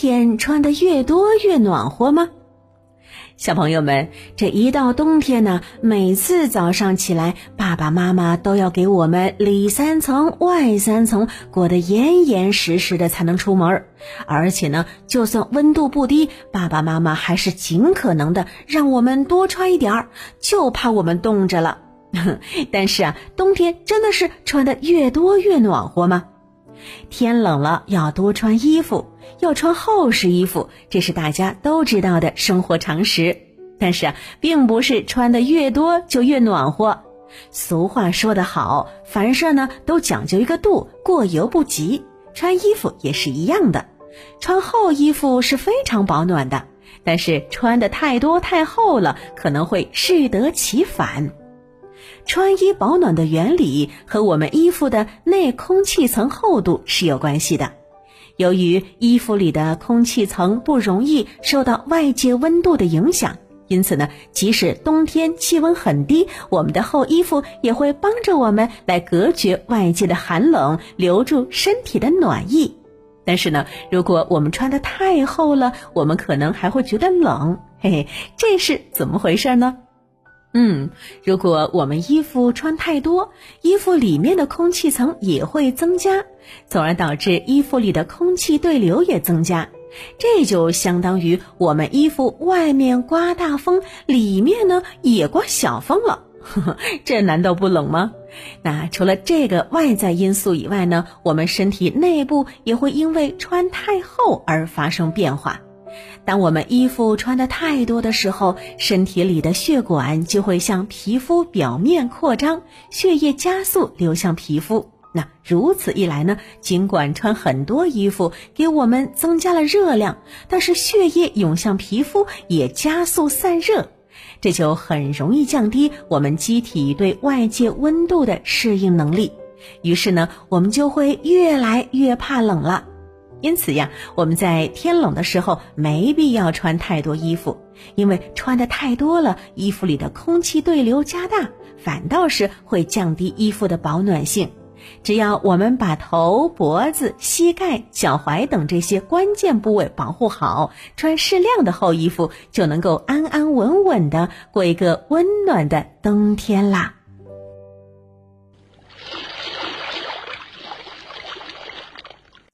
天穿的越多越暖和吗？小朋友们，这一到冬天呢，每次早上起来，爸爸妈妈都要给我们里三层外三层裹得严严实实的才能出门而且呢，就算温度不低，爸爸妈妈还是尽可能的让我们多穿一点儿，就怕我们冻着了。但是啊，冬天真的是穿的越多越暖和吗？天冷了要多穿衣服。要穿厚实衣服，这是大家都知道的生活常识。但是啊，并不是穿的越多就越暖和。俗话说得好，凡事呢都讲究一个度，过犹不及。穿衣服也是一样的，穿厚衣服是非常保暖的，但是穿的太多太厚了，可能会适得其反。穿衣保暖的原理和我们衣服的内空气层厚度是有关系的。由于衣服里的空气层不容易受到外界温度的影响，因此呢，即使冬天气温很低，我们的厚衣服也会帮着我们来隔绝外界的寒冷，留住身体的暖意。但是呢，如果我们穿的太厚了，我们可能还会觉得冷。嘿嘿，这是怎么回事呢？嗯，如果我们衣服穿太多，衣服里面的空气层也会增加，从而导致衣服里的空气对流也增加，这就相当于我们衣服外面刮大风，里面呢也刮小风了，呵 呵这难道不冷吗？那除了这个外在因素以外呢，我们身体内部也会因为穿太厚而发生变化。当我们衣服穿的太多的时候，身体里的血管就会向皮肤表面扩张，血液加速流向皮肤。那如此一来呢，尽管穿很多衣服给我们增加了热量，但是血液涌向皮肤也加速散热，这就很容易降低我们机体对外界温度的适应能力。于是呢，我们就会越来越怕冷了。因此呀，我们在天冷的时候没必要穿太多衣服，因为穿的太多了，衣服里的空气对流加大，反倒是会降低衣服的保暖性。只要我们把头、脖子、膝盖、脚踝等这些关键部位保护好，穿适量的厚衣服，就能够安安稳稳的过一个温暖的冬天啦。